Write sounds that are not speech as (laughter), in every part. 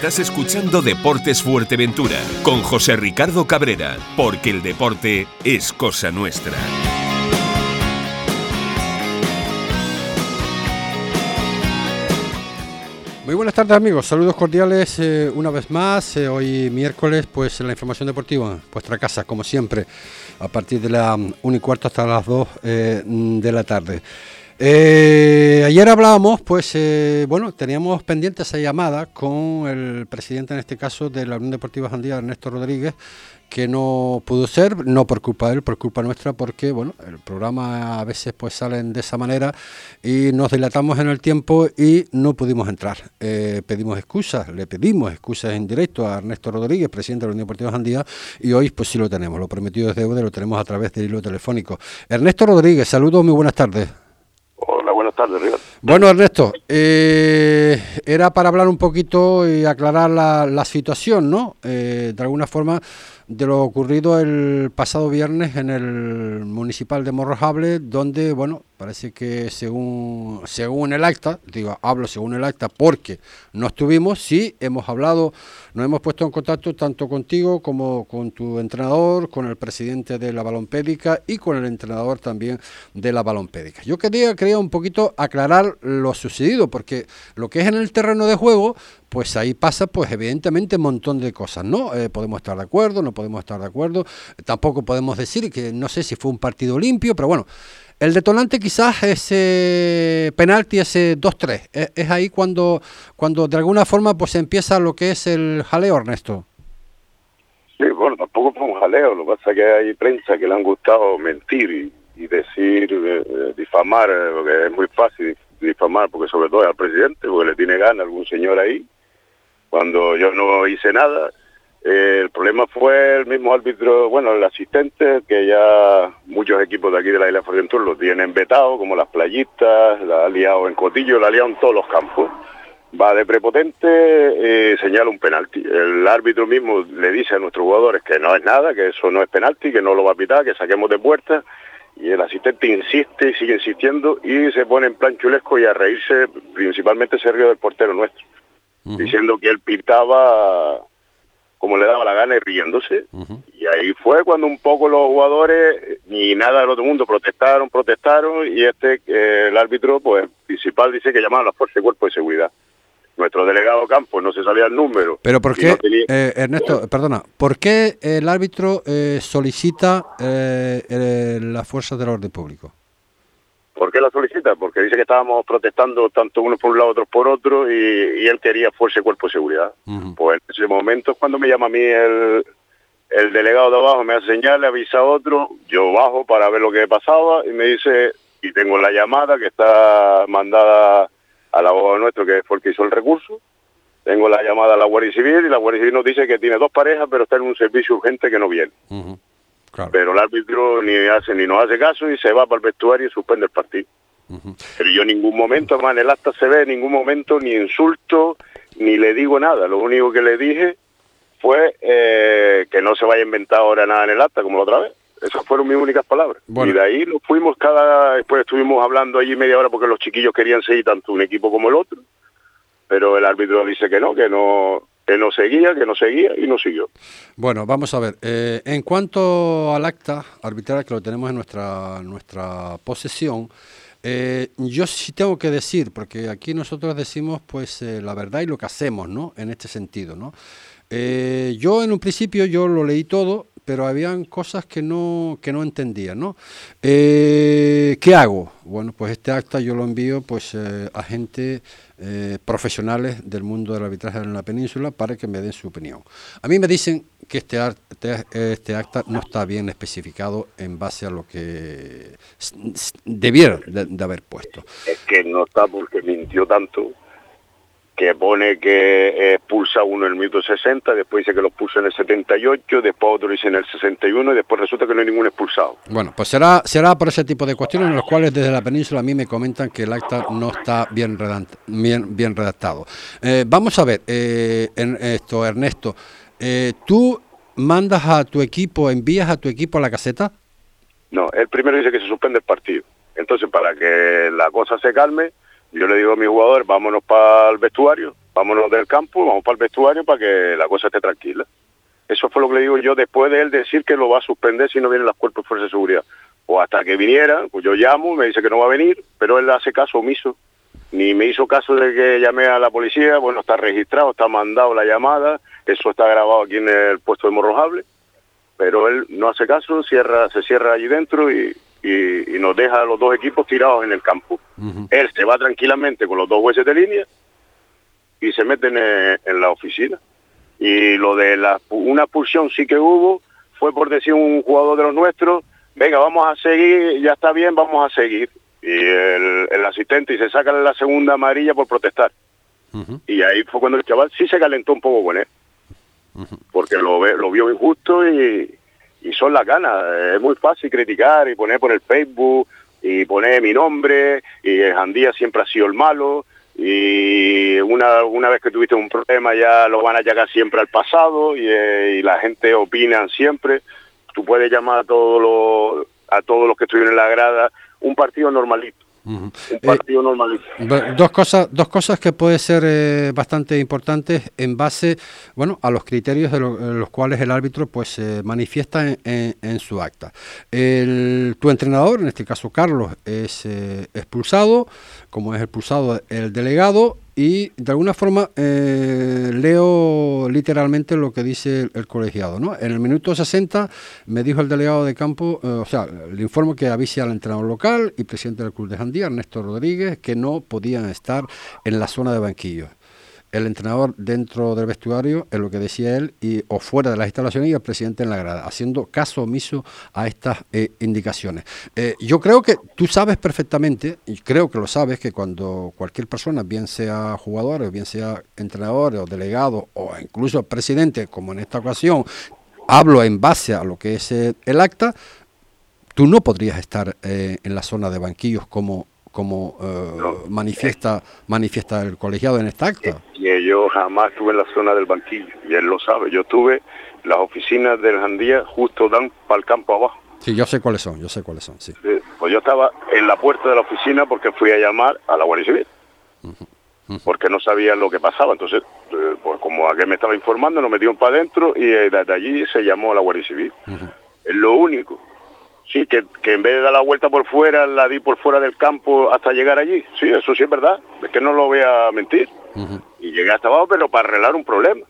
Estás escuchando Deportes Fuerteventura con José Ricardo Cabrera, porque el deporte es cosa nuestra. Muy buenas tardes amigos, saludos cordiales eh, una vez más, eh, hoy miércoles pues en la información deportiva, vuestra casa como siempre, a partir de la 1 y cuarto hasta las 2 eh, de la tarde. Eh, ayer hablábamos, pues, eh, bueno, teníamos pendiente esa llamada con el presidente, en este caso, de la Unión Deportiva Jandía, Ernesto Rodríguez, que no pudo ser, no por culpa de él, por culpa nuestra, porque, bueno, el programa a veces pues salen de esa manera y nos dilatamos en el tiempo y no pudimos entrar. Eh, pedimos excusas, le pedimos excusas en directo a Ernesto Rodríguez, presidente de la Unión Deportiva Jandía, y hoy pues sí lo tenemos, lo prometido es deuda, lo tenemos a través del hilo telefónico. Ernesto Rodríguez, saludos, muy buenas tardes. Hola, buenas tardes, Ricardo. Bueno, Ernesto, eh, era para hablar un poquito y aclarar la, la situación, ¿no? Eh, de alguna forma, de lo ocurrido el pasado viernes en el municipal de Morrojable, donde, bueno, parece que según, según el acta, digo, hablo según el acta porque no estuvimos, sí hemos hablado, nos hemos puesto en contacto tanto contigo como con tu entrenador, con el presidente de la balompédica y con el entrenador también de la balompédica. Yo quería, quería un poquito aclarar lo sucedido, porque lo que es en el terreno de juego, pues ahí pasa, pues evidentemente un montón de cosas, ¿no? Eh, podemos estar de acuerdo, no podemos estar de acuerdo, tampoco podemos decir que no sé si fue un partido limpio, pero bueno, el detonante quizás ese penalti, ese 2-3, es, es, ahí cuando, cuando de alguna forma pues empieza lo que es el jaleo, Ernesto. Sí, bueno, tampoco fue un jaleo, lo que pasa es que hay prensa que le han gustado mentir y, decir, eh, difamar, porque es muy fácil difamar, porque sobre todo al presidente, porque le tiene gana algún señor ahí, cuando yo no hice nada. Eh, el problema fue el mismo árbitro, bueno, el asistente, que ya muchos equipos de aquí de la isla Fuerteventura lo tienen vetado, como las playistas, la ha liado en Cotillo, la ha liado en todos los campos. Va de prepotente, eh, señala un penalti. El árbitro mismo le dice a nuestros jugadores que no es nada, que eso no es penalti, que no lo va a pitar, que saquemos de puerta. Y el asistente insiste y sigue insistiendo y se pone en plan chulesco y a reírse, principalmente se del portero nuestro uh -huh. diciendo que él pitaba como le daba la gana y riéndose. Uh -huh. Y ahí fue cuando un poco los jugadores, ni nada del otro mundo, protestaron, protestaron, y este, eh, el árbitro, pues, principal dice que llamaban a las fuerzas de cuerpo de seguridad. Nuestro delegado Campos no se sabía el número. Pero ¿por qué, no tenía... eh, Ernesto, perdona, ¿por qué el árbitro eh, solicita eh, las fuerzas del orden público? ¿Por qué la solicita? Porque dice que estábamos protestando tanto unos por un lado, otros por otro, y, y él quería fuerza y cuerpo de seguridad. Uh -huh. Pues en ese momento es cuando me llama a mí el, el delegado de abajo, me hace señal, le avisa a otro, yo bajo para ver lo que pasaba, y me dice, y tengo la llamada que está mandada al abogado nuestro, que fue el que hizo el recurso, tengo la llamada a la Guardia Civil, y la Guardia Civil nos dice que tiene dos parejas, pero está en un servicio urgente que no viene. Uh -huh. Claro. Pero el árbitro ni hace ni nos hace caso y se va para el vestuario y suspende el partido. Uh -huh. Pero yo en ningún momento, además en el acta se ve en ningún momento ni insulto ni le digo nada. Lo único que le dije fue eh, que no se vaya a inventar ahora nada en el acta como la otra vez. Esas fueron mis únicas palabras. Bueno. Y de ahí nos fuimos cada... Después estuvimos hablando allí media hora porque los chiquillos querían seguir tanto un equipo como el otro. Pero el árbitro dice que no, que no, que no seguía, que no seguía y no siguió. Bueno, vamos a ver. Eh, en cuanto al acta arbitral que lo tenemos en nuestra, nuestra posesión, eh, yo sí tengo que decir, porque aquí nosotros decimos pues eh, la verdad y lo que hacemos, ¿no? En este sentido, ¿no? Eh, yo en un principio yo lo leí todo, pero habían cosas que no, que no entendía, ¿no? Eh, ¿Qué hago? Bueno, pues este acta yo lo envío pues eh, a gente eh, profesionales del mundo del arbitraje en la península para que me den su opinión. A mí me dicen que este, este, acta no está bien especificado en base a lo que debiera de, de haber puesto. Es que no está porque mintió tanto que pone que expulsa uno en el minuto 60, después dice que lo expulsa en el 78, después otro dice en el 61 y después resulta que no hay ningún expulsado. Bueno, pues será será por ese tipo de cuestiones en los cuales desde la península a mí me comentan que el acta no está bien, bien, bien redactado. Eh, vamos a ver, eh, en esto Ernesto, eh, ¿tú mandas a tu equipo, envías a tu equipo a la caseta? No, el primero dice que se suspende el partido. Entonces, para que la cosa se calme, yo le digo a mi jugador, vámonos para el vestuario, vámonos del campo, vamos para el vestuario para que la cosa esté tranquila. Eso fue lo que le digo yo después de él decir que lo va a suspender si no vienen las cuerpos de fuerza de seguridad. O hasta que viniera, pues yo llamo, me dice que no va a venir, pero él hace caso omiso. Ni me hizo caso de que llamé a la policía, bueno, está registrado, está mandado la llamada, eso está grabado aquí en el puesto de Morrojable, pero él no hace caso, cierra, se cierra allí dentro y, y, nos deja a los dos equipos tirados en el campo. Él se va tranquilamente con los dos jueces de línea y se meten en, la oficina. Y lo de la, una expulsión sí que hubo, fue por decir un jugador de los nuestros, venga, vamos a seguir, ya está bien, vamos a seguir. Y el, asistente y se saca la segunda amarilla por protestar. Y ahí fue cuando el chaval sí se calentó un poco con él. Porque lo, lo vio injusto y, y son las ganas. Es muy fácil criticar y poner por el Facebook y poner mi nombre y Jandía siempre ha sido el malo y una, una vez que tuviste un problema ya lo van a llegar siempre al pasado eh, y, la gente opina siempre. Tú puedes llamar a todos los, a todos los que estuvieron en la grada un partido normalito un eh, partido Dos cosas, dos cosas que pueden ser eh, bastante importantes en base, bueno, a los criterios de, los cuales el árbitro pues manifiesta en, su acta. El, tu entrenador, en este caso Carlos, es eh, expulsado, como es expulsado el delegado y de alguna forma eh, leo literalmente lo que dice el, colegiado. ¿no? En el minuto 60 me dijo el delegado de campo, eh, o sea, le informo que avise al entrenador local y presidente del club de Jandía, Ernesto Rodríguez, que no podían estar en la zona de banquillos el entrenador dentro del vestuario, es lo que decía él, y, o fuera de las instalaciones y el presidente en la grada, haciendo caso omiso a estas eh, indicaciones. Eh, yo creo que tú sabes perfectamente, y creo que lo sabes, que cuando cualquier persona, bien sea jugador, bien sea entrenador o delegado, o incluso presidente, como en esta ocasión, hablo en base a lo que es eh, el acta, tú no podrías estar en la zona de banquillos como como eh, manifiesta manifiesta el colegiado en esta acta. Y yo jamás estuve en la zona del banquillo, y él lo sabe. Yo estuve, las oficinas del Jandía justo dan para el campo abajo. Sí, yo sé cuáles son, yo sé cuáles son, sí. Pues yo estaba en la puerta de la oficina porque fui a llamar a la Guardia Civil. Porque no sabía lo que pasaba. Entonces, eh, pues como aquel me estaba informando, nos metieron para adentro y eh, desde allí se llamó a la Guardia Civil. Es lo único. Sí, que, en vez de dar la vuelta por fuera, la di por fuera del campo hasta llegar allí. Sí, eso sí es verdad. Es que no lo voy a mentir. Y llegué hasta abajo, pero para arreglar un problema.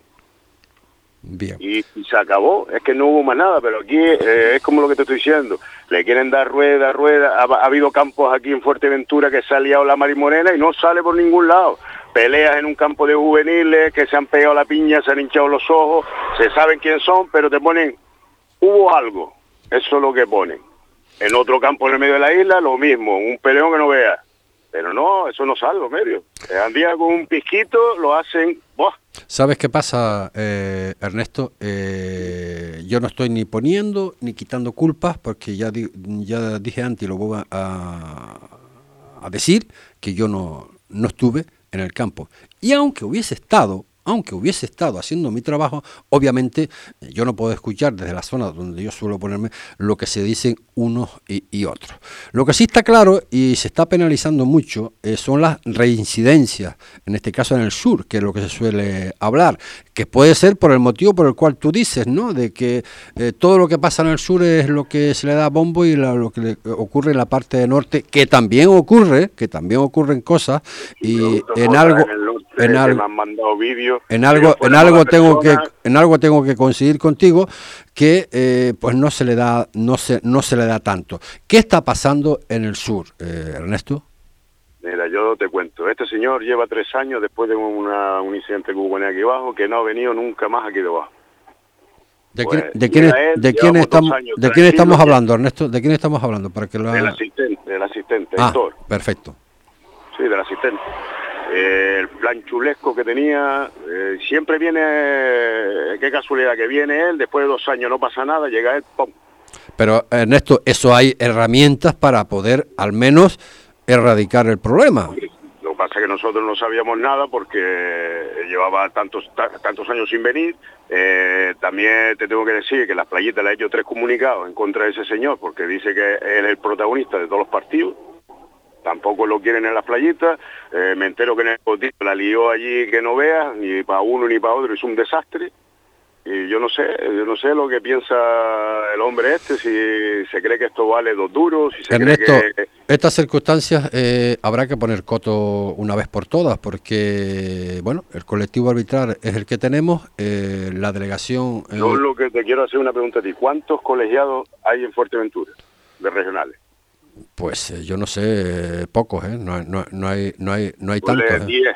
Bien. Y, se acabó. Es que no hubo más nada, pero aquí eh, es como lo que te estoy diciendo. Le quieren dar rueda, rueda. Ha, habido campos aquí en Fuerteventura que se ha liado la marimorena y no sale por ningún lado. Peleas en un campo de juveniles que se han pegado la piña, se han hinchado los ojos, se saben quién son, pero te ponen, hubo algo. Eso es lo que ponen en otro campo en el medio de la isla, lo mismo, un peleón que no vea. Pero no, eso no salgo, medio. Andía con un pisquito, lo hacen... ¿Sabes qué pasa, eh, Ernesto? Eh, yo no estoy ni poniendo ni quitando culpas, porque ya, ya dije antes y lo voy a, a decir, que yo no, no estuve en el campo. Y aunque hubiese estado, aunque hubiese estado haciendo mi trabajo, obviamente yo no puedo escuchar desde la zona donde yo suelo ponerme lo que se dicen unos y, otros. Lo que sí está claro y se está penalizando mucho eh, son las reincidencias, en este caso en el sur, que es lo que se suele hablar, que puede ser por el motivo por el cual tú dices, ¿no? De que eh, todo lo que pasa en el sur es lo que se le da bombo y lo que le ocurre en la parte del norte, que también ocurre, que también ocurren cosas y en algo en algo, en algo, en algo tengo que, en algo tengo que coincidir contigo que eh, pues no se le da, no se, no se le da tanto. ¿Qué está pasando en el sur, eh, Ernesto? Mira, yo te cuento, este señor lleva tres años después de una, un incidente que hubo aquí abajo que no ha venido nunca más aquí debajo. ¿De, quién, pues, de, quién, de quién estamos, de quién estamos hablando, Ernesto? ¿De quién estamos hablando? Para que lo... Del asistente, del asistente, ah, perfecto. Sí, del asistente. Eh, el plan chulesco que tenía, eh, siempre viene, qué casualidad que viene él, después de dos años no pasa nada, llega él, ¡pum! Pero Ernesto, eso hay herramientas para poder al menos erradicar el problema. Lo que pasa es que nosotros no sabíamos nada porque llevaba tantos tantos años sin venir. Eh, también te tengo que decir que las playitas le ha hecho tres comunicados en contra de ese señor porque dice que él es el protagonista de todos los partidos tampoco lo quieren en las playitas, eh, me entero que en el botín la lió allí que no veas, ni para uno ni para otro, es un desastre. Y yo no sé, yo no sé lo que piensa el hombre este, si se cree que esto vale dos duros, si se Ernesto, cree que... estas circunstancias eh, habrá que poner coto una vez por todas, porque, bueno, el colectivo arbitral es el que tenemos, eh, la delegación... Eh... Yo lo que te quiero hacer una pregunta a ti, ¿cuántos colegiados hay en Fuerteventura, de regionales? Pues eh, yo no sé, pocos, ¿eh? No, no, no hay, no hay, no hay tantos. 10.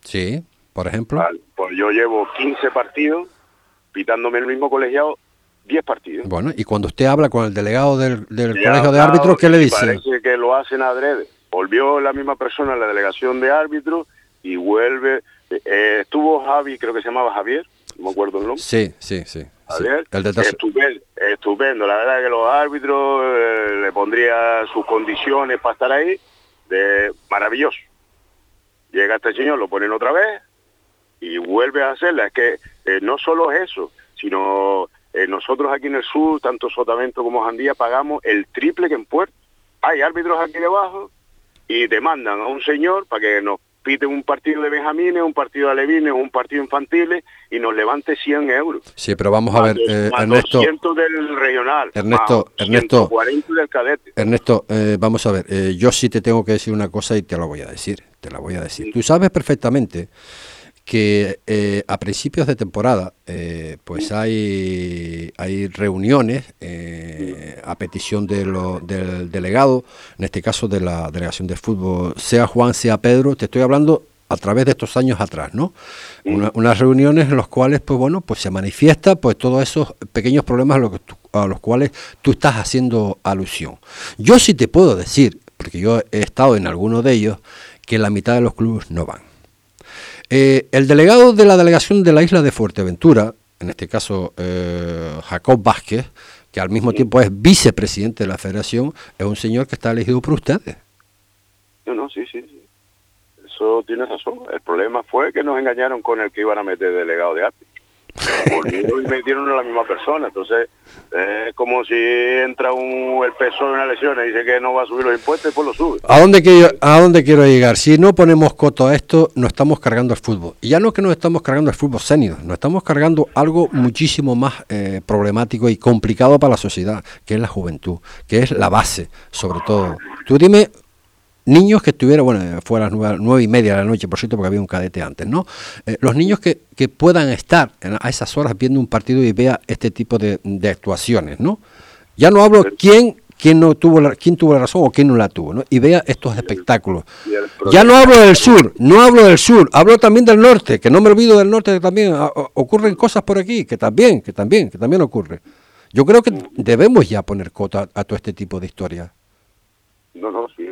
Sí, por ejemplo. Vale, pues yo llevo 15 partidos pitándome el mismo colegiado 10 partidos. Bueno, y cuando usted habla con el delegado del, del colegio de árbitros, ¿qué le dice? Parece que lo hacen adrede. Volvió la misma persona a la delegación de árbitros y vuelve. Eh, estuvo Javi, creo que se llamaba Javier, no me acuerdo el nombre. Sí, sí, sí. Sí. Estupendo, estupendo. La verdad que los árbitros eh, le pondría sus condiciones para estar ahí, de maravilloso. Llega este señor, lo ponen otra vez, y vuelve a hacerla. Es que eh, no solo es eso, sino eh, nosotros aquí en el sur, tanto Sotavento como Jandía, pagamos el triple que en Puerto. Hay árbitros aquí debajo y demandan a un señor para que nos pite un partido de Benjamines, un partido de Alevines, un partido infantiles y nos levante 100 euros. Sí, pero vamos a ver, eh, más Ernesto. 200 del regional. Ernesto, Ernesto. 40 del cadete. Ernesto, eh, vamos a ver, eh, yo sí te tengo que decir una cosa y te la voy a decir. Te la voy a decir. Sí. Tú sabes perfectamente que eh, a principios de temporada eh, pues hay, hay reuniones eh, a petición de lo, del delegado, en este caso de la delegación de fútbol, sea Juan, sea Pedro, te estoy hablando a través de estos años atrás, ¿no? Una, unas reuniones en las cuales, pues bueno, pues se manifiesta pues todos esos pequeños problemas a los, que tú, a los cuales tú estás haciendo alusión. Yo sí te puedo decir, porque yo he estado en alguno de ellos, que la mitad de los clubes no van. Eh, el delegado de la delegación de la isla de Fuerteventura, en este caso eh, Jacob Vázquez, que al mismo tiempo es vicepresidente de la federación, es un señor que está elegido por ustedes. No, no, sí, sí, sí. Eso tiene razón. El problema fue que nos engañaron con el que iban a meter delegado de arte. Volvieron y metieron a la misma persona. Entonces, es como si entra un, el PSOE en una elección y dice que no va a subir los impuestos y pues lo sube. ¿A dónde, quiero, ¿A dónde quiero llegar? Si no ponemos coto a esto, nos estamos cargando el fútbol. Y ya no es que nos estamos cargando el fútbol senior, nos estamos cargando algo muchísimo más eh, problemático y complicado para la sociedad, que es la juventud, que es la base, sobre todo. Tú dime niños que estuvieran, bueno, fue a las nueve, nueve, y media de la noche, por cierto, porque había un cadete antes, ¿no? Eh, los niños que, que, puedan estar a esas horas viendo un partido y vea este tipo de, de actuaciones, ¿no? Ya no hablo quién quién no tuvo la, quién tuvo la razón o quién no la tuvo, ¿no? Y vea estos espectáculos. Ya no hablo del sur, no hablo del sur, hablo también del norte, que no me olvido del norte que también a, a, ocurren cosas por aquí, que también, que también, que también ocurre. Yo creo que debemos ya poner cota a, a todo este tipo de historias. No, no, sí,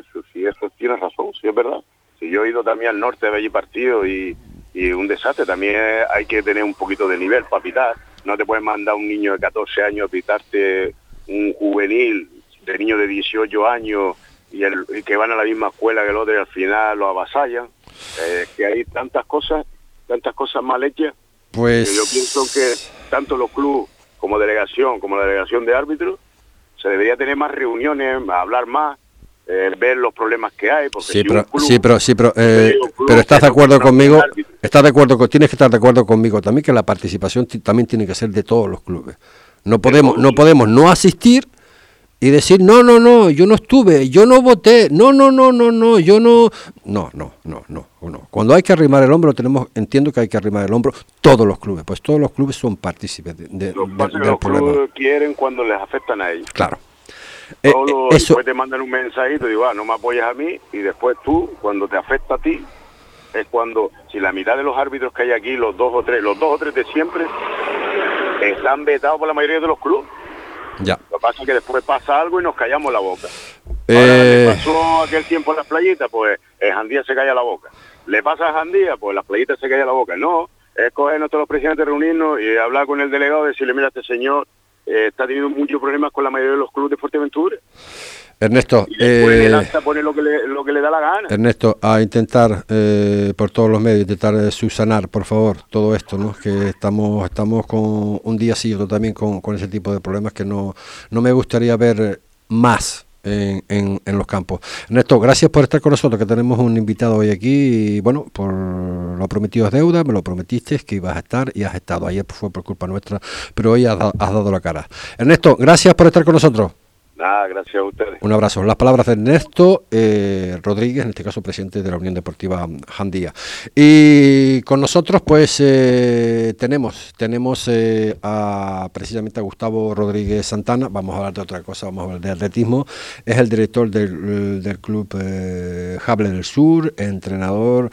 tienes razón, sí es verdad. Si yo he ido también al norte de allí partido y, y un desastre, también hay que tener un poquito de nivel para pitar. No te puedes mandar un niño de 14 años a pitarte un juvenil de niños de 18 años y, el, y, que van a la misma escuela que el otro y al final lo avasallan. Eh, que hay tantas cosas, tantas cosas mal hechas. Pues que yo pienso que tanto los clubes como delegación, como la delegación de árbitros, se debería tener más reuniones, hablar más, eh, ver los problemas que hay. Porque sí, si pero, club, sí, pero, sí, pero, eh, pero estás de acuerdo conmigo, estás de acuerdo con, tienes que estar de acuerdo conmigo también que la participación también tiene que ser de todos los clubes. No podemos, no podemos no asistir y decir, no, no, no, yo no estuve, yo no voté, no, no, no, no, no, yo no, no, no, no, no, no. Cuando hay que arrimar el hombro, tenemos, entiendo que hay que arrimar el hombro todos los clubes, pues todos los clubes son partícipes de, de, lo de, de, del los problema. quieren cuando les afectan a ellos. Claro. Eh, eso... Después te mandan un mensajito y digo, ah, no me apoyas a mí, y después tú, cuando te afecta a ti, es cuando, si la mitad de los árbitros que hay aquí, los dos o tres, los dos o tres de siempre, están vetados por la mayoría de los clubes. Ya. Lo que pasa es que después pasa algo y nos callamos la boca. Eh... Ahora, le pasó aquel tiempo en las playitas, pues el Jandía se calla la boca. Le pasa a Jandía, pues las playitas se calla la boca. No, es coger nosotros los presidentes, reunirnos y hablar con el delegado y decirle, mira, este señor eh, está teniendo muchos problemas con la mayoría de los clubes de Fuerteventura. Ernesto, y eh, el pone lo que, le, lo que le da la gana. Ernesto, a intentar eh, por todos los medios, intentar eh, subsanar, por favor, todo esto, ¿no? Que estamos estamos con un día sí, otro también con, con ese tipo de problemas que no, no me gustaría ver más en, en, los campos. Ernesto, gracias por estar con nosotros, que tenemos un invitado hoy aquí. Y bueno, por lo prometido es deuda, me lo prometiste que ibas a estar y has estado. Ayer fue por culpa nuestra, pero hoy has dado la cara. Ernesto, gracias por estar con nosotros gracias a ustedes. Un abrazo. Las palabras de Ernesto eh, Rodríguez, en este caso presidente de la Unión Deportiva Jandía. Y con nosotros, pues, eh, tenemos, tenemos eh, a precisamente a Gustavo Rodríguez Santana. Vamos a hablar de otra cosa, vamos a hablar de atletismo. Es el director del, del club Jable del Sur, entrenador,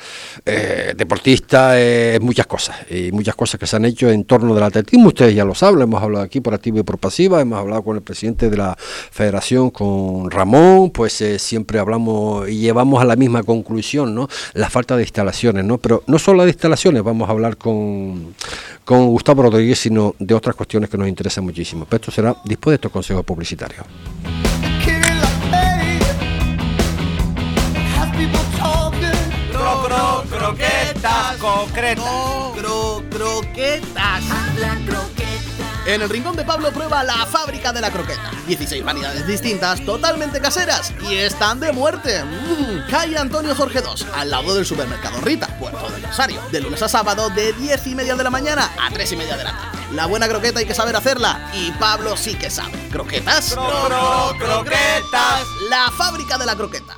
deportista, muchas cosas. Y muchas cosas que se han hecho en torno del atletismo. Ustedes ya lo saben, hemos hablado aquí por activa y por pasiva, hemos hablado con el presidente de la federación con Ramón, pues eh, siempre hablamos y llevamos a la misma conclusión, ¿no? La falta de instalaciones, ¿no? Pero no solo de instalaciones, vamos a hablar con, con Gustavo Rodríguez, sino de otras cuestiones que nos interesan muchísimo. Pero esto será después de estos consejos publicitarios. croquetas concretas. croquetas. En el Rincón de Pablo prueba la fábrica de la croqueta. 16 variedades distintas, totalmente caseras y están de muerte. Calle Antonio Jorge II, al lado del supermercado Rita, Puerto del Rosario. De lunes a sábado, de 10 y media de la mañana a 3 y media de la tarde. La buena croqueta hay que saber hacerla y Pablo sí que sabe. ¿Croquetas? croquetas. La fábrica de la croqueta.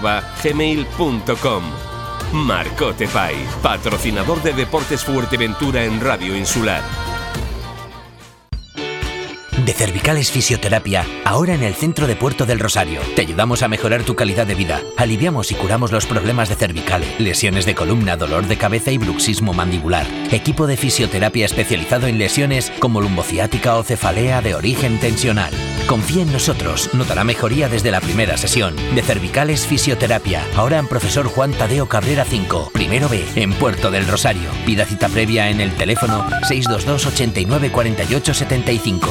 marcotepais gmail.com. Patrocinador de Deportes Fuerteventura en Radio Insular. De Cervicales Fisioterapia, ahora en el centro de Puerto del Rosario. Te ayudamos a mejorar tu calidad de vida. Aliviamos y curamos los problemas de cervicales, lesiones de columna, dolor de cabeza y bruxismo mandibular. Equipo de fisioterapia especializado en lesiones como lumbociática o cefalea de origen tensional. Confía en nosotros, notará mejoría desde la primera sesión. De Cervicales Fisioterapia, ahora en Profesor Juan Tadeo Cabrera 5, primero B, en Puerto del Rosario. Pida cita previa en el teléfono 622 89 48 75.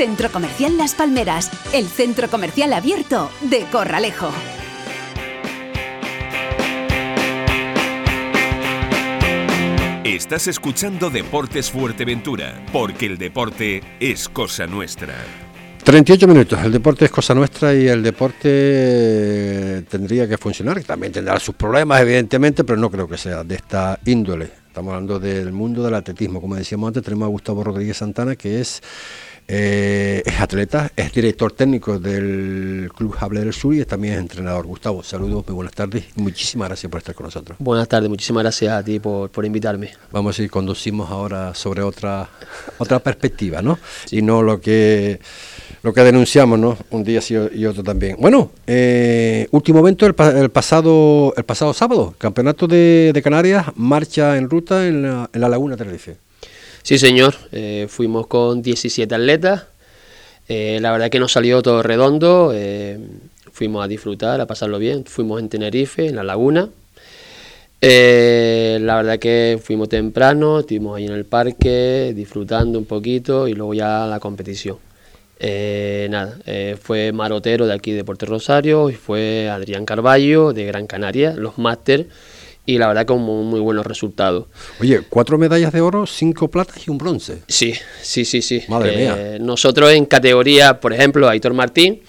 Centro Comercial Las Palmeras, el centro comercial abierto de Corralejo. Estás escuchando Deportes Fuerteventura, porque el deporte es cosa nuestra. 38 minutos, el deporte es cosa nuestra y el deporte tendría que funcionar, también tendrá sus problemas evidentemente, pero no creo que sea de esta índole. Estamos hablando del mundo del atletismo, como decíamos antes, tenemos a Gustavo Rodríguez Santana, que es eh, es atleta, es director técnico del Club Jable del Sur y también es entrenador. Gustavo, saludos, muy buenas tardes y muchísimas gracias por estar con nosotros. Buenas tardes, muchísimas gracias a ti por, invitarme. Vamos a ir conducimos ahora sobre otra otra perspectiva, ¿no? Y no lo que lo que denunciamos, ¿no? Un día sí y otro también. Bueno, eh, último evento el, pasado el pasado sábado, Campeonato de, Canarias, marcha en ruta en la, en la Laguna Tenerife. Sí, señor. Eh, fuimos con 17 atletas. Eh, la verdad que nos salió todo redondo. Eh, fuimos a disfrutar, a pasarlo bien. Fuimos en Tenerife, en la laguna. la verdad que fuimos temprano, estuvimos ahí en el parque disfrutando un poquito y luego ya la competición. nada, fue Marotero de aquí de Puerto Rosario y fue Adrián Carballo de Gran Canaria, los máster y la verdad con muy, buenos resultados. Oye, cuatro medallas de oro, cinco platas y un bronce. Sí, sí, sí, sí. Madre mía. Eh, nosotros en categoría, por ejemplo, Aitor Martín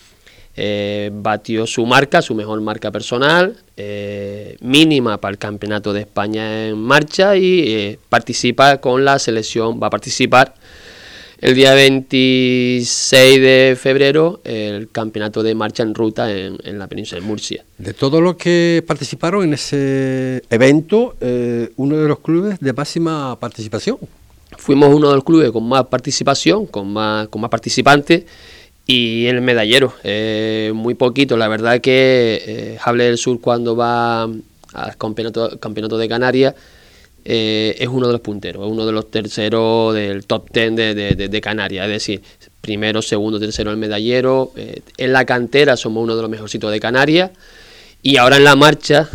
eh, batió su marca, su mejor marca personal, eh, mínima para el Campeonato de España en marcha y participa con la selección, va a participar el día 26 de febrero el campeonato de marcha en ruta en, la península de Murcia. De todos los que participaron en ese evento, eh, uno de los clubes de máxima participación. Fuimos uno de los clubes con más participación, con más, con más participantes y el medallero, eh, muy poquito. La verdad que eh, Jable del Sur cuando va al campeonato, campeonato de Canarias eh, es uno de los punteros, es uno de los terceros del top ten de, de, Canarias. Es decir, primero, segundo, tercero el medallero. Eh, en la cantera somos uno de los mejorcitos de Canarias. Y ahora en la marcha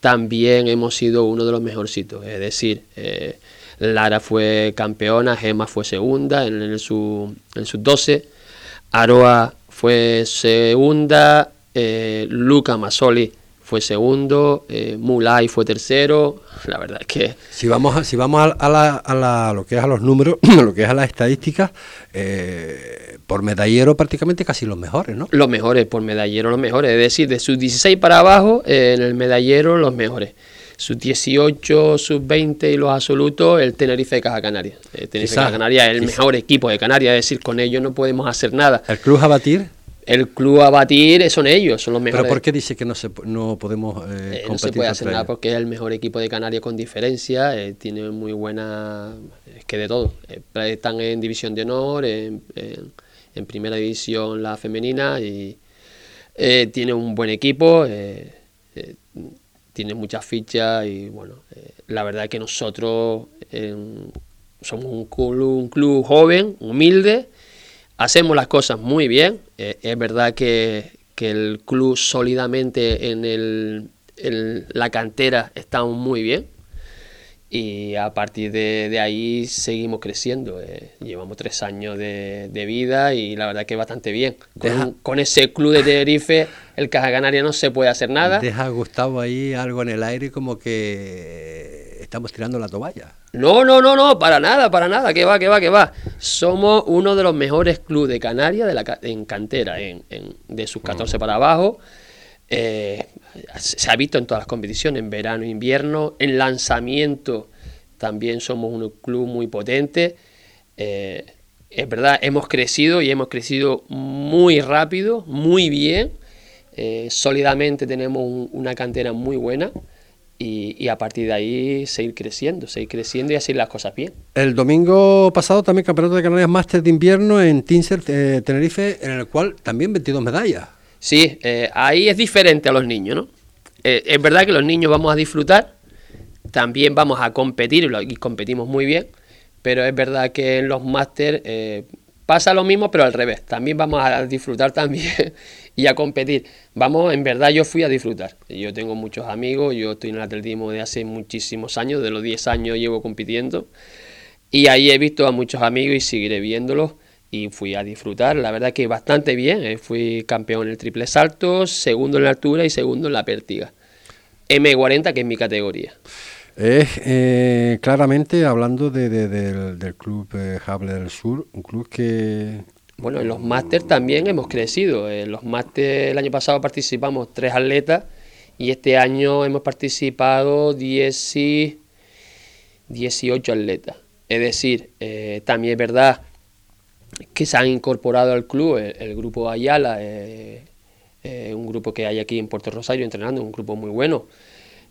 también hemos sido uno de los mejorcitos. Es decir, Lara fue campeona, Gema fue segunda en, el sub, en sub 12. Aroa fue segunda, eh, Luca Masoli fue segundo, eh, Mulay fue tercero. (laughs) La verdad es que si vamos a, si vamos a, la, a la, lo que es a los números, (clears throat) lo que es a las estadísticas, eh, por medallero prácticamente casi los mejores, ¿no? Los mejores por medallero los mejores, es decir, de sus 16 para abajo en el medallero los mejores sus 18, sus 20 y los absolutos, el Tenerife de Caja Canaria. El Tenerife de Caja Canaria es el mejor equipo de Canarias, es decir, con ellos no podemos hacer nada. ¿El club a batir? El club a batir son ellos, son los mejores. ¿Pero por qué dice que no, se, no podemos eh, eh No se puede hacer nada porque es el mejor equipo de Canarias con diferencia, eh, tiene muy buena. Es que de todo. Eh, están en División de Honor, en, Primera División la femenina y tiene un buen equipo tiene muchas fichas y bueno, eh, la verdad es que nosotros somos un club, un club joven, humilde, hacemos las cosas muy bien, eh, es verdad que, que, el club sólidamente en, el, en la cantera está muy bien, y a partir de, ahí seguimos creciendo. Eh. Llevamos tres años de, vida y la verdad que bastante bien. Con, ese club de Tenerife, el Caja Canaria no se puede hacer nada. Deja Gustavo ahí algo en el aire como que estamos tirando la toalla. No, no, no, no, para nada, para nada, que va, que va, que va. Somos uno de los mejores clubes de Canarias de la, en cantera, en, de sus 14 para abajo. Eh, se ha visto en todas las competiciones, en verano, invierno, en lanzamiento también somos un club muy potente. Eh, es verdad, hemos crecido y hemos crecido muy rápido, muy bien. Eh, sólidamente tenemos una cantera muy buena. Y, a partir de ahí seguir creciendo, seguir creciendo y hacer las cosas bien. El domingo pasado también Campeonato de Canarias Máster de Invierno en Tinser, Tenerife, en el cual también 22 medallas. Sí, ahí es diferente a los niños, ¿no? Eh, es verdad que los niños vamos a disfrutar, también vamos a competir y competimos muy bien, pero es verdad que en los máster eh, pasa lo mismo, pero al revés. También vamos a disfrutar también (laughs) y a competir. Vamos, en verdad yo fui a disfrutar. Yo tengo muchos amigos, yo estoy en el atletismo de hace muchísimos años, de los 10 años llevo compitiendo. Y ahí he visto a muchos amigos y seguiré viéndolos y fui a disfrutar, la verdad que bastante bien, eh, fui campeón en el triple salto, segundo en la altura y segundo en la pértiga. M40, que es mi categoría. Eh, claramente hablando de, del, club eh, Hable del Sur, un club que... Bueno, en los máster también hemos crecido. En los máster el año pasado participamos tres atletas y este año hemos participado 10 18 atletas. Es decir, también es verdad que se han incorporado al club, el, grupo Ayala, eh, eh, un grupo que hay aquí en Puerto Rosario entrenando, un grupo muy bueno.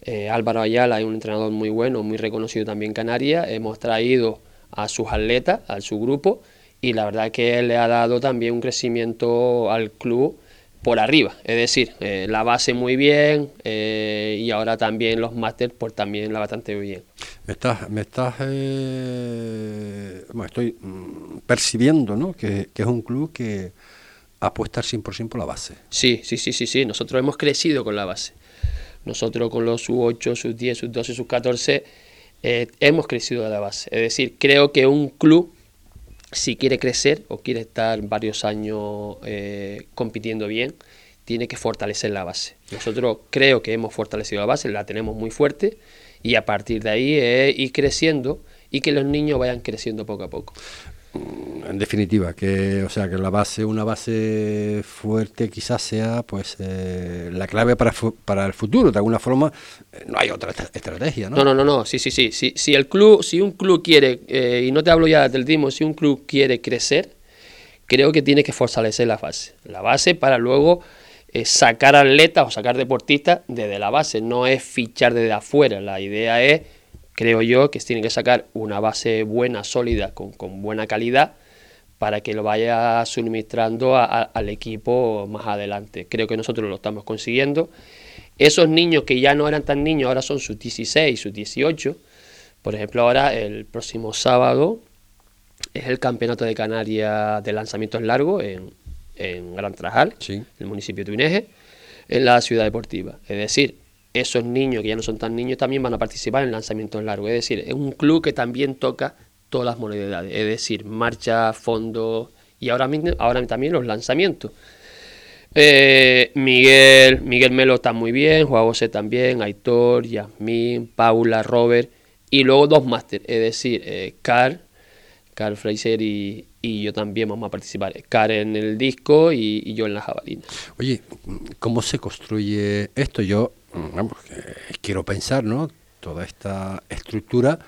Eh, Álvaro Ayala es un entrenador muy bueno, muy reconocido también en Canarias. Hemos traído a sus atletas, a su grupo, y la verdad que él le ha dado también un crecimiento al club por arriba, es decir, la base muy bien y ahora también los másteres pues también la bastante bien. Me estás, me estás eh, estoy mm, percibiendo ¿no? que, es un club que apuesta al 100% por la base. Sí, sí, sí, sí, sí. Nosotros hemos crecido con la base. Nosotros con los sub-8, sub-10, sub-12, sub-14 hemos crecido de la base. Es decir, creo que un club, si quiere crecer o quiere estar varios años eh, compitiendo bien, tiene que fortalecer la base. Nosotros creo que hemos fortalecido la base, la tenemos muy fuerte y a partir de ahí ir creciendo y que los niños vayan creciendo poco a poco. En definitiva, que o sea que la base, una base fuerte quizás sea pues eh, la clave para, para el futuro. De alguna forma, eh, no hay otra estrategia, ¿no? No, no, no, no. Sí, sí, sí. Si, el club, si un club quiere, eh, y no te hablo ya del atletismo, si un club quiere crecer, creo que tiene que fortalecer la base. La base para luego sacar atletas o sacar deportistas desde la base. No es fichar desde afuera. La idea es, creo yo, que tienen que sacar una base buena, sólida, con, con buena calidad para que lo vaya suministrando al equipo más adelante. Creo que nosotros lo estamos consiguiendo. Esos niños que ya no eran tan niños, ahora son sus 16, sus 18. Por ejemplo, ahora el próximo sábado es el Campeonato de Canarias de lanzamientos largos en, en Gran Trajal, en el municipio de Tuineje, en la ciudad deportiva. Es decir, esos niños que ya no son tan niños también van a participar en lanzamientos largos. Es decir, es un club que también toca todas las modalidades, es decir, marcha, fondo y ahora, ahora también los lanzamientos. Eh, Miguel, Miguel Melo está muy bien, Juan José también, Aitor, Yasmín, Paula, Robert y luego dos máster, es decir, eh, Carl, Carl Fraser y, yo también vamos a participar. Carl en el disco y, yo en la jabalina. Oye, ¿cómo se construye esto? Yo vamos, quiero pensar, ¿no? Toda esta estructura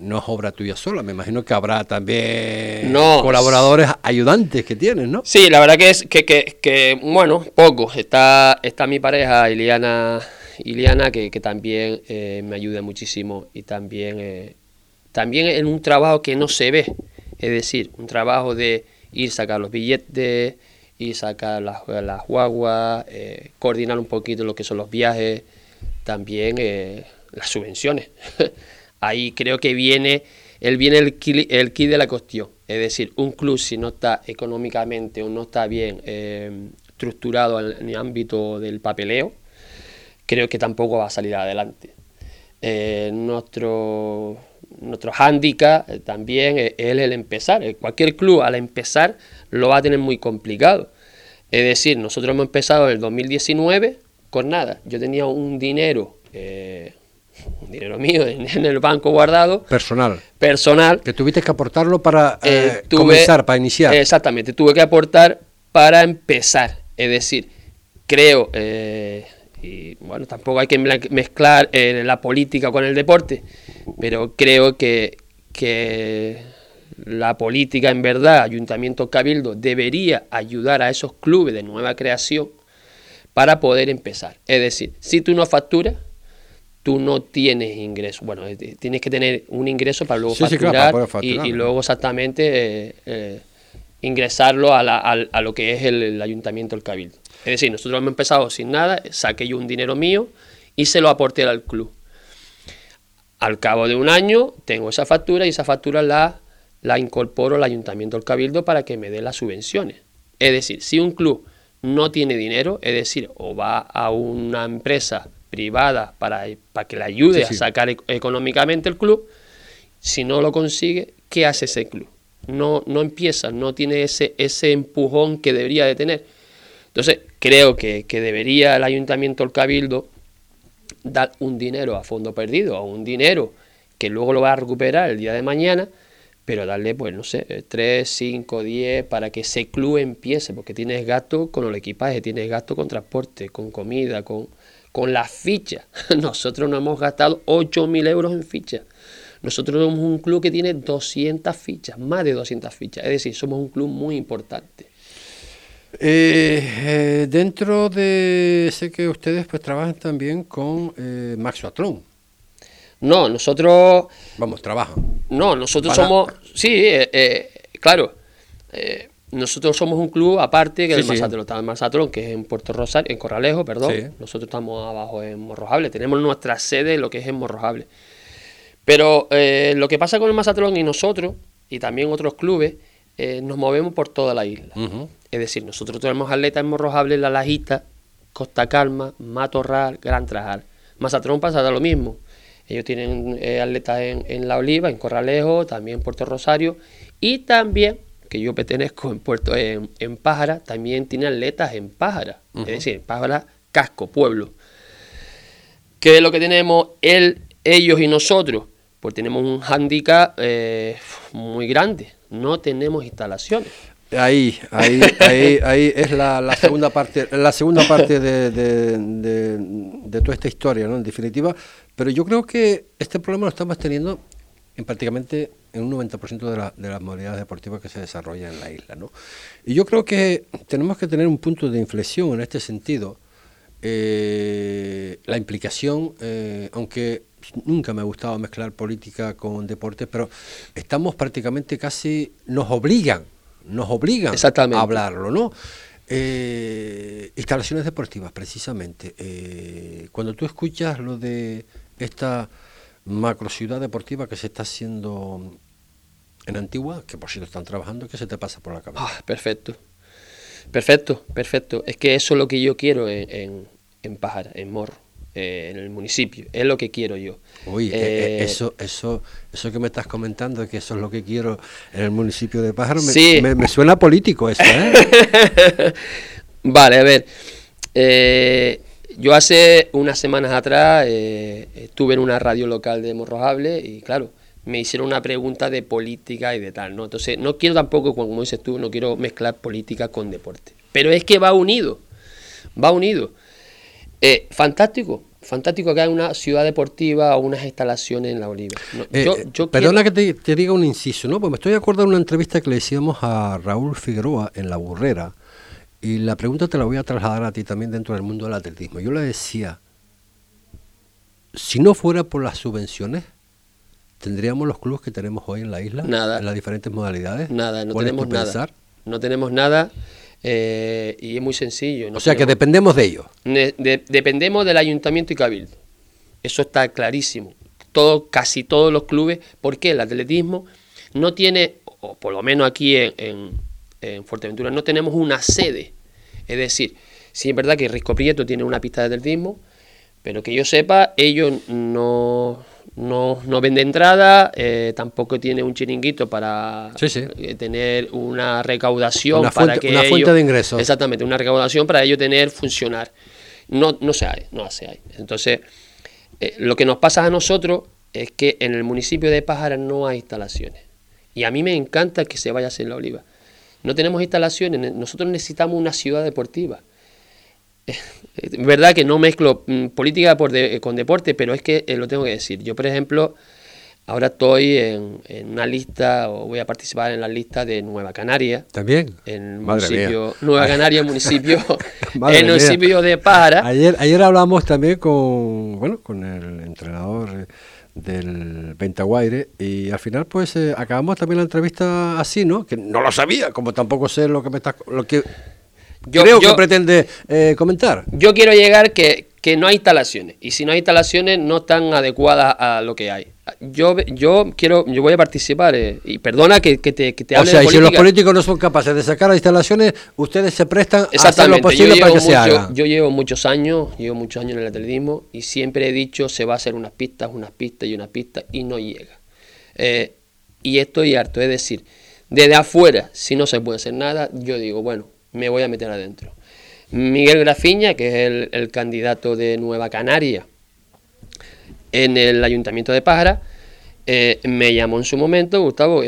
no es obra tuya sola, me imagino que habrá también colaboradores ayudantes que tienes, ¿no? Sí, la verdad que es que, que, bueno, poco. Está, está mi pareja, Iliana, Iliana que, también eh, me ayuda muchísimo y también, eh, también en un trabajo que no se ve, es decir, un trabajo de ir sacar los billetes, ir sacar las, las guaguas, eh, coordinar un poquito lo que son los viajes, también las subvenciones. (laughs) Ahí creo que viene, él viene el kit, el de la cuestión. Es decir, un club si no está económicamente o no está bien eh, estructurado en, el ámbito del papeleo, creo que tampoco va a salir adelante. Eh, nuestro, nuestro hándicap eh, también es el empezar. Cualquier club al empezar lo va a tener muy complicado. Es decir, nosotros hemos empezado en el 2019 con nada. Yo tenía un dinero dinero mío en, el banco guardado. Personal. Personal. Que tuviste que aportarlo para eh, eh, comenzar, para iniciar. Exactamente, tuve que aportar para empezar. Es decir, creo, eh, y bueno, tampoco hay que mezclar la política con el deporte, pero creo que, que la política en verdad, Ayuntamiento Cabildo, debería ayudar a esos clubes de nueva creación para poder empezar. Es decir, si tú no facturas, tú no tienes ingreso. Bueno, eh, tienes que tener un ingreso para luego facturar, y, luego exactamente eh, eh, ingresarlo a, a, lo que es el, ayuntamiento, el cabildo. Es decir, nosotros hemos empezado sin nada, saqué yo un dinero mío y se lo aporté al club. Al cabo de un año tengo esa factura y esa factura la, la incorporo al ayuntamiento, al cabildo para que me dé las subvenciones. Es decir, si un club no tiene dinero, es decir, o va a una empresa privada para, para que le ayude a sacar económicamente el club, si no lo consigue, ¿qué hace ese club? No, no empieza, no tiene ese, ese empujón que debería de tener. Entonces, creo que, debería el ayuntamiento, el cabildo, dar un dinero a fondo perdido, o un dinero que luego lo va a recuperar el día de mañana, pero darle, pues, no sé, 3, 5, 10, para que ese club empiece, porque tienes gasto con el equipaje, tienes gasto con transporte, con comida, con, con las fichas. (laughs) Nosotros no hemos gastado 8.000 euros en fichas. Nosotros somos un club que tiene 200 fichas, más de 200 fichas. Es decir, somos un club muy importante. Eh, eh, dentro de, sé que ustedes pues trabajan también con eh, Max No, nosotros... Vamos, trabajan. No, nosotros somos... Sí, eh, claro nosotros somos un club aparte que el Mazatlón. Está el que es en Puerto Rosario, en Corralejo, perdón. Nosotros estamos abajo en Morrojable. Tenemos nuestra sede, lo que es en Morrojable. Pero lo que pasa con el Mazatlón y nosotros, y también otros clubes, nos movemos por toda la isla. Es decir, nosotros tenemos atletas en Morrojable, La Lajita, Costa Calma, Matorral, Gran Trajal. Mazatlón pasa lo mismo. Ellos tienen eh, atletas en, en La Oliva, en Corralejo, también en Puerto Rosario, y también que yo pertenezco en Puerto en, en Pájara, también tiene atletas en Pájara, es decir, Pájara, casco, pueblo. ¿Qué es lo que tenemos él, ellos y nosotros? Pues tenemos un hándicap eh, muy grande. no tenemos instalaciones. Ahí, ahí, ahí, ahí es la, segunda parte, la segunda parte de, toda esta historia, ¿no? En definitiva, pero yo creo que este problema lo estamos teniendo en prácticamente en un 90% de, la, de las modalidades deportivas que se desarrollan en la isla, ¿no? Y yo creo que tenemos que tener un punto de inflexión en este sentido. Eh, la implicación, eh, aunque nunca me ha gustado mezclar política con deporte, pero estamos prácticamente casi, nos obligan nos obligan a hablarlo, ¿no? Eh, instalaciones deportivas, precisamente. Eh, cuando tú escuchas lo de esta macro ciudad deportiva que se está haciendo en Antigua, que por cierto están trabajando, ¿qué se te pasa por la cabeza? Ah, perfecto. Perfecto, perfecto. Es que eso es lo que yo quiero en, en, en Pájara, en Morro. Eh, en el municipio. Es lo que quiero yo. Uy, eh, eh, eso, eso, eso que me estás comentando, que eso es lo que quiero en el municipio de Pájaro, me, me, suena político eso, (laughs) vale, a ver. yo hace unas semanas atrás estuve en una radio local de Morrojable y claro, me hicieron una pregunta de política y de tal, ¿no? Entonces, no quiero tampoco, como dices tú, no quiero mezclar política con deporte. Pero es que va unido, va unido. fantástico, fantástico que haya una ciudad deportiva o unas instalaciones en la Oliva. Eh, eh, perdona que te, diga un inciso, ¿no? Pues me estoy acordando de una entrevista que le hicimos a Raúl Figueroa en La Burrera y la pregunta te la voy a trasladar a ti también dentro del mundo del atletismo. Yo le decía, si no fuera por las subvenciones, ¿tendríamos los clubes que tenemos hoy en la isla? Nada. En las diferentes modalidades. Nada, no tenemos nada. No tenemos nada. Eh, y es muy sencillo. o sea que dependemos de ellos. dependemos del ayuntamiento y cabildo. Eso está clarísimo. Todo, casi todos los clubes, porque el atletismo no tiene, o por lo menos aquí en, en, Fuerteventura, no tenemos una sede. Es decir, sí es verdad que Risco Prieto tiene una pista de atletismo, pero que yo sepa, ellos no, no, no vende entrada, eh, tampoco tiene un chiringuito para eh, tener una recaudación una para que una fuente de ingresos. Exactamente, una recaudación para ello tener funcionar. No, no se hay, no se hay. Entonces, eh, lo que nos pasa a nosotros es que en el municipio de Pájara no hay instalaciones. Y a mí me encanta que se vaya a hacer la oliva. No tenemos instalaciones, nosotros necesitamos una ciudad deportiva. Es verdad que no mezclo mm, política con deporte, pero es que eh, lo tengo que decir. Yo, por ejemplo, ahora estoy en, una lista, o voy a participar en la lista de Nueva Canaria. También. En municipio, Nueva Canaria, municipio, (laughs) (laughs) el municipio de Para. Ayer, ayer hablamos también con, bueno, con el entrenador del Ventaguaire y al final pues eh, acabamos también la entrevista así, ¿no? Que no lo sabía, como tampoco sé lo que me está lo que yo, creo que pretende eh, comentar. Yo quiero llegar que, que, no hay instalaciones y si no hay instalaciones no están adecuadas a lo que hay. Yo, yo quiero, yo voy a participar eh, y perdona que, que te, que te hable O sea, y si los políticos no son capaces de sacar las instalaciones, ustedes se prestan a hacer lo posible para que se haga. Yo llevo muchos años, llevo muchos años en el atletismo y siempre he dicho se va a hacer unas pistas, unas pistas y unas pistas y no llega. Eh, y estoy harto, es decir, desde afuera, si no se puede hacer nada, yo digo, bueno, me voy a meter adentro. Miguel Grafiña, que es el, candidato de Nueva Canaria en el Ayuntamiento de Pájara, eh, me llamó en su momento, Gustavo,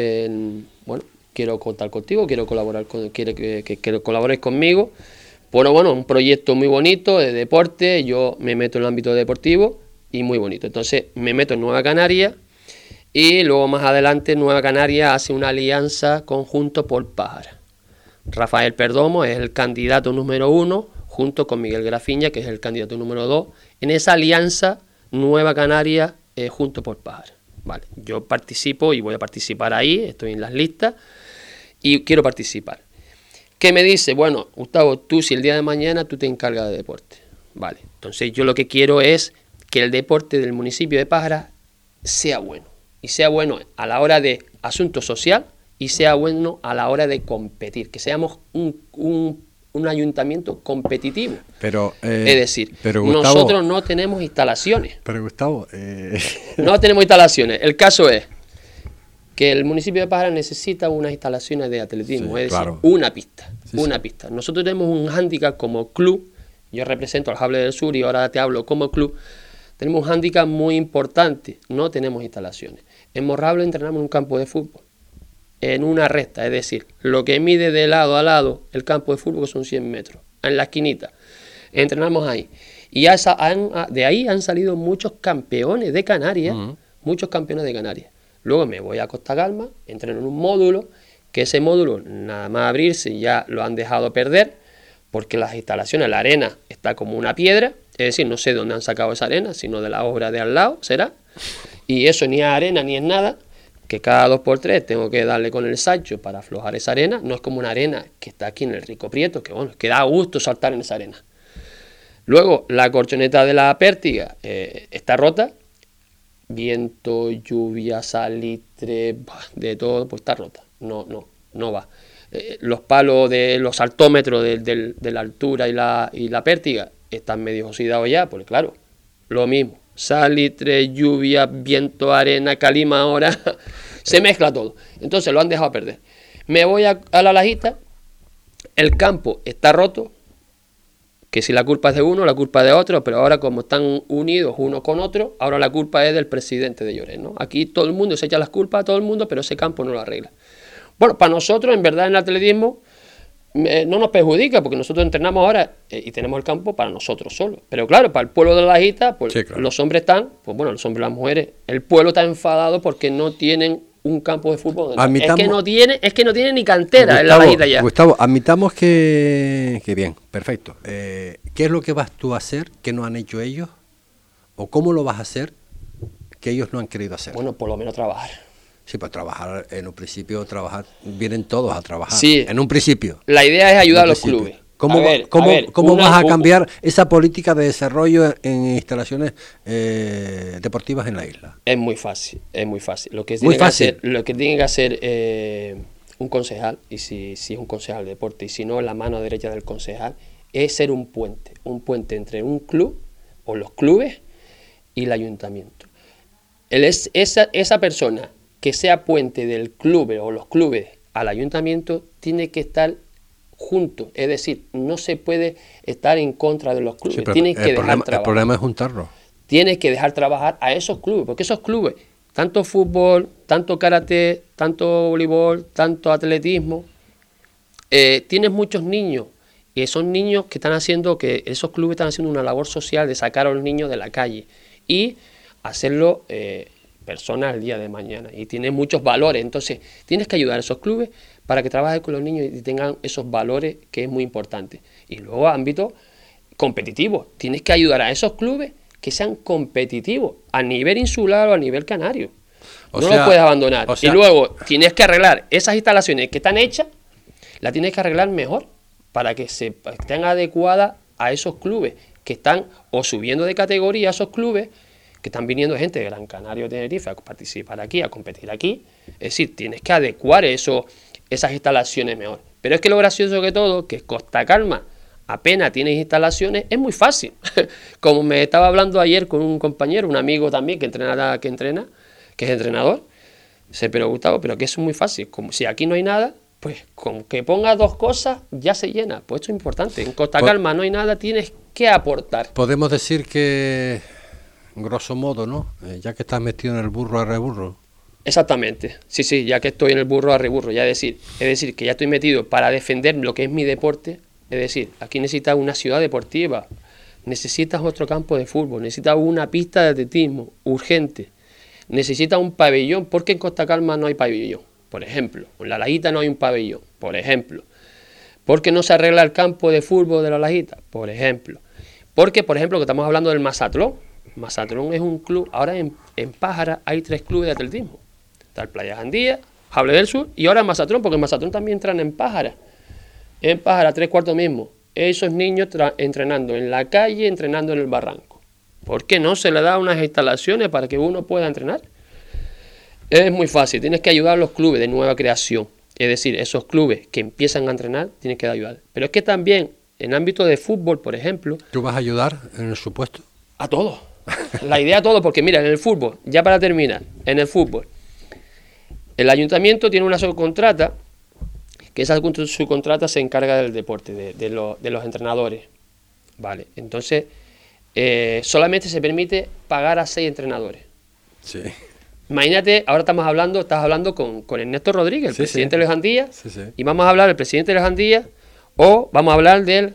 bueno, quiero contar contigo, quiero colaborar con, que, que, conmigo. Bueno, bueno, un proyecto muy bonito de deporte, yo me meto en el ámbito deportivo y muy bonito. Entonces me meto en Nueva Canaria y luego más adelante Nueva Canaria hace una alianza conjunto por Pájara. Rafael Perdomo es el candidato número uno, junto con Miguel Grafiña, que es el candidato número dos, en esa alianza Nueva Canaria eh, junto por Pájaro. Vale, yo participo y voy a participar ahí, estoy en las listas y quiero participar. ¿Qué me dice? Bueno, Gustavo, tú si el día de mañana tú te encargas de deporte. Vale, entonces yo lo que quiero es que el deporte del municipio de Pájara sea bueno. Y sea bueno a la hora de asunto social, y sea bueno a la hora de competir, que seamos un, un, ayuntamiento competitivo. Pero, eh, es decir, nosotros no tenemos instalaciones. Pero Gustavo... Eh... No tenemos (laughs) instalaciones. El caso es que el municipio de Pájara necesita unas instalaciones de atletismo, es decir, una pista. una pista. Nosotros tenemos un hándicap como club, yo represento al Jable del Sur y ahora te hablo como club, tenemos un hándicap muy importante, no tenemos instalaciones. En Morrable entrenamos en un campo de fútbol en una recta, es decir, lo que mide de lado a lado el campo de fútbol son 100 metros, en la esquinita. Entrenamos ahí. Y de ahí han salido muchos campeones de Canarias, muchos campeones de Canarias. Luego me voy a Costa Calma, entreno en un módulo, que ese módulo, nada más abrirse, ya lo han dejado perder, porque las instalaciones, la arena está como una piedra, es decir, no sé dónde han sacado esa arena, sino de la obra de al lado, será. Y eso ni es arena ni es nada, que cada dos por tres tengo que darle con el sacho para aflojar esa arena. No es como una arena que está aquí en el Rico Prieto, que bueno, que da gusto saltar en esa arena. Luego, la corchoneta de la pértiga eh, está rota. Viento, lluvia, salitre, de todo, pues está rota. No, no, no va. Eh, los palos de los altómetros de, la altura y la, y la pértiga están medio oxidados ya, pues claro, lo mismo salitre, lluvia, viento, arena, calima ahora, (laughs) se mezcla todo. Entonces lo han dejado perder. Me voy a, la lajita, el campo está roto, que si la culpa es de uno, la culpa es de otro, pero ahora como están unidos uno con otro, ahora la culpa es del presidente de Lloret, ¿no? Aquí todo el mundo se echa las culpas a todo el mundo, pero ese campo no lo arregla. Bueno, para nosotros, en verdad, en el atletismo, no nos perjudica porque nosotros entrenamos ahora eh, y tenemos el campo para nosotros solos. Pero claro, para el pueblo de la Lajita, pues los hombres están, pues bueno, los hombres y las mujeres, el pueblo está enfadado porque no tienen un campo de fútbol. es que no tiene, es que no tiene ni cantera en la Lajita ya. Gustavo, admitamos que, que bien, perfecto. Eh, ¿Qué es lo que vas tú a hacer que no han hecho ellos? ¿O cómo lo vas a hacer que ellos no han querido hacer? Bueno, por lo menos trabajar. Sí, pues trabajar, en un principio, trabajar, vienen todos a trabajar. Sí. En un principio. La idea es ayudar a los clubes. ¿Cómo, cómo, vas a cambiar esa política de desarrollo en instalaciones eh, deportivas en la isla? Es muy fácil, es muy fácil. Lo que tiene que hacer, lo que tiene que hacer eh, un concejal, y si, si, es un concejal de deporte, y si no, la mano derecha del concejal, es ser un puente, un puente entre un club o los clubes y el ayuntamiento. Él es, esa, esa persona que sea puente del club o los clubes al ayuntamiento tiene que estar junto, es decir, no se puede estar en contra de los clubes, tiene que dejar problema, trabajar. El problema es juntarlo. Tiene que dejar trabajar a esos clubes, porque esos clubes, tanto fútbol, tanto karate, tanto voleibol, tanto atletismo, eh, tienes muchos niños y son niños que están haciendo, que esos clubes están haciendo una labor social de sacar a los niños de la calle y hacerlo eh, personas el día de mañana y tiene muchos valores. Entonces, tienes que ayudar a esos clubes para que trabajen con los niños y tengan esos valores que es muy importante. Y luego, ámbito competitivo, tienes que ayudar a esos clubes que sean competitivos a nivel insular o a nivel canario. no los puedes abandonar. y luego tienes que arreglar esas instalaciones que están hechas, las tienes que arreglar mejor para que se estén adecuadas a esos clubes que están o subiendo de categoría a esos clubes que están viniendo gente de Gran Canaria o Tenerife a participar aquí, a competir aquí. Es decir, tienes que adecuar eso, esas instalaciones mejor. Pero es que lo gracioso que todo, que Costa Calma apenas tienes instalaciones, es muy fácil. (laughs) Como me estaba hablando ayer con un compañero, un amigo también que entrena, que entrena, que es entrenador, se pero Gustavo, pero que eso es muy fácil. Como si aquí no hay nada, pues con que ponga dos cosas ya se llena. Pues esto es importante. En Costa Calma no hay nada, tienes que aportar. Podemos decir que grosso modo, ¿no? Eh, ya que estás metido en el burro a reburro. Exactamente, sí, sí, ya que estoy en el burro a reburro, ya decir, es decir, que ya estoy metido para defender lo que es mi deporte, es decir, aquí necesitas una ciudad deportiva, necesitas otro campo de fútbol, necesitas una pista de atletismo urgente, necesitas un pabellón, porque en Costa Calma no hay pabellón, por ejemplo, en La Lajita no hay un pabellón, por ejemplo, porque no se arregla el campo de fútbol de La Lajita, por ejemplo, porque, por ejemplo, que estamos hablando del Mazatlón, Mazatlón es un club, ahora en, en Pájara hay tres clubes de atletismo. Está el Playa Jandía, Jable del Sur y ahora en Mazatlón, porque en Mazatlón también entran en Pájara. En Pájara, tres cuartos mismo. Esos niños entrenando en la calle, entrenando en el barranco. ¿Por qué no se le da unas instalaciones para que uno pueda entrenar? Es muy fácil, tienes que ayudar a los clubes de nueva creación. Es decir, esos clubes que empiezan a entrenar, tienes que ayudar. Pero es que también, en ámbito de fútbol, por ejemplo... ¿Tú vas a ayudar en el supuesto? A todos la idea todo, porque mira, en el fútbol, ya para terminar, en el fútbol, el ayuntamiento tiene una subcontrata, que esa subcontrata se encarga del deporte, de, los entrenadores. Vale, entonces eh, solamente se permite pagar a seis entrenadores. Sí. Imagínate, ahora estamos hablando, estás hablando con, con Ernesto Rodríguez, el Sí, presidente sí. de Lejandía, Sí, sí. y vamos a hablar del presidente de Lejandía o vamos a hablar del,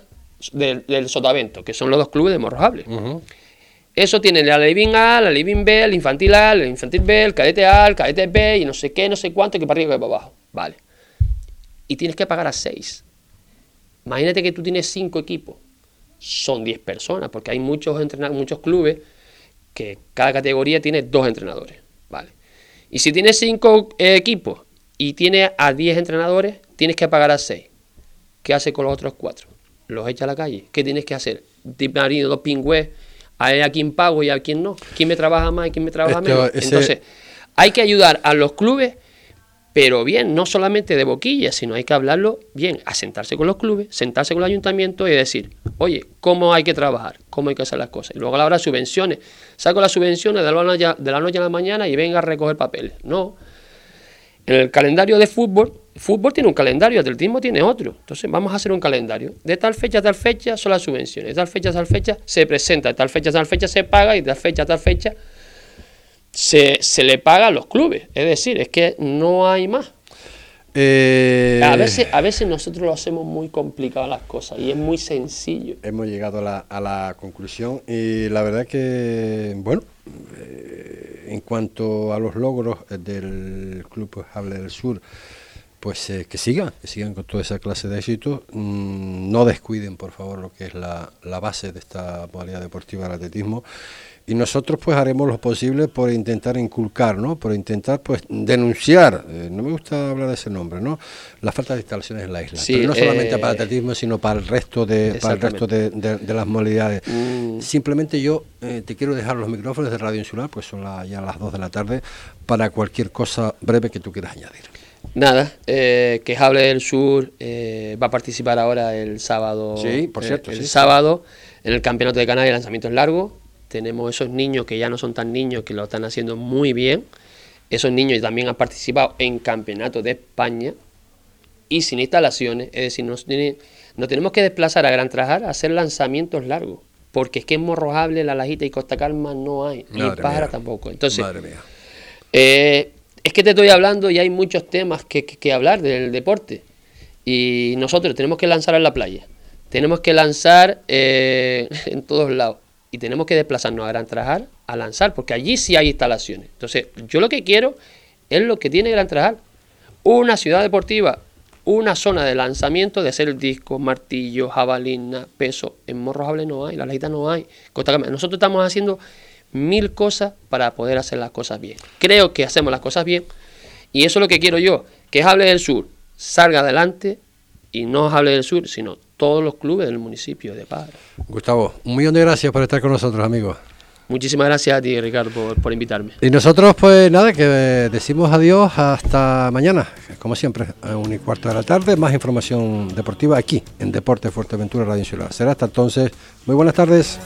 del, del Sotavento, que son los dos clubes de Morrojable. Eso tiene la Living A, la Living B, el Infantil A, el Infantil B, el Cadete A, el Cadete B, y no sé qué, no sé cuánto, que para arriba que para abajo. Vale. Y tienes que pagar a seis. Imagínate que tú tienes cinco equipos. Son 10 personas, porque hay muchos, muchos clubes que cada categoría tiene dos entrenadores. Vale. Y si tienes cinco eh, equipos y tienes a 10 entrenadores, tienes que pagar a 6. ¿Qué hace con los otros cuatro? Los echa a la calle. ¿Qué tienes que hacer? Marido, dos pingües, a, a quién pago y a quién no. ¿Quién me trabaja más y quién me trabaja Esto- menos? ese- Entonces, hay que ayudar a los clubes, pero bien, no solamente de boquilla, sino hay que hablarlo bien, a sentarse con los clubes, sentarse con el ayuntamiento y decir, oye, ¿cómo hay que trabajar? ¿Cómo hay que hacer las cosas? Y luego a la hora de subvenciones, saco las subvenciones de la, noche, de la noche a la mañana y venga a recoger papeles. No. En el calendario de fútbol, fútbol tiene un calendario, atletismo tiene otro. Entonces vamos a hacer un calendario. De tal fecha a tal fecha son las subvenciones. De tal fecha a tal fecha se presenta. De tal fecha a tal fecha se paga. Y de tal fecha a tal fecha se, se le paga a los clubes. Es decir, es que no hay más. Eh, A veces, a veces nosotros lo hacemos muy complicado las cosas y es muy sencillo. Hemos llegado a la, a la conclusión y la verdad que, bueno, eh, en cuanto a los logros del Club Hable del Sur, pues eh, que sigan, que sigan con toda esa clase de éxitos. Mm, no descuiden, por favor, lo que es la, la base de esta modalidad deportiva, el atletismo. Y nosotros pues haremos lo posible por intentar inculcar, ¿no? Por intentar pues denunciar, eh, no me gusta hablar de ese nombre, ¿no? La falta de instalaciones en la isla. Sí, Pero no solamente eh, para el atletismo, sino para el resto de, para el resto de, de- de las modalidades. Mm. Simplemente yo te quiero dejar los micrófonos de Radio Insular, pues son la- ya las 2 de la tarde, para cualquier cosa breve que tú quieras añadir. Nada, eh, que Hable del Sur eh, va a participar ahora el sábado. Sí, por eh, cierto, el sí, sí. sábado en el Campeonato de Canarias, lanzamientos largos. Tenemos esos niños que ya no son tan niños, que lo están haciendo muy bien. Esos niños también han participado en campeonatos de España y sin instalaciones. Es decir, nos, tiene- nos tenemos que desplazar a Gran Trajar a hacer lanzamientos largos. Porque es que en Morrojable, La Lajita y Costa Calma no hay. Ni Pájara mía. tampoco. Entonces, Madre mía. eh, es que te estoy hablando y hay muchos temas que, hablar del deporte. Y nosotros tenemos que lanzar en la playa. Tenemos que lanzar eh, (laughs) en todos lados. Y tenemos que desplazarnos a Gran Trajar a lanzar, porque allí sí hay instalaciones. Entonces, yo lo que quiero es lo que tiene Gran Trajar. Una ciudad deportiva, una zona de lanzamiento de hacer disco, martillo, jabalina, peso. En Morrojable no hay, la lajita no hay. Nosotros estamos haciendo mil cosas para poder hacer las cosas bien. Creo que hacemos las cosas bien y eso es lo que quiero yo, que Hable del Sur salga adelante y no Hable del Sur, sino todos los clubes del municipio de Padre. Gustavo, un millón de gracias por estar con nosotros, amigos. Muchísimas gracias a ti, Ricardo, por, por invitarme. Y nosotros, pues nada, que decimos adiós hasta mañana, como siempre, a un y cuarto de la tarde. Más información deportiva aquí, en Deporte Fuerteventura Radio Insular. Será hasta entonces. Muy buenas tardes.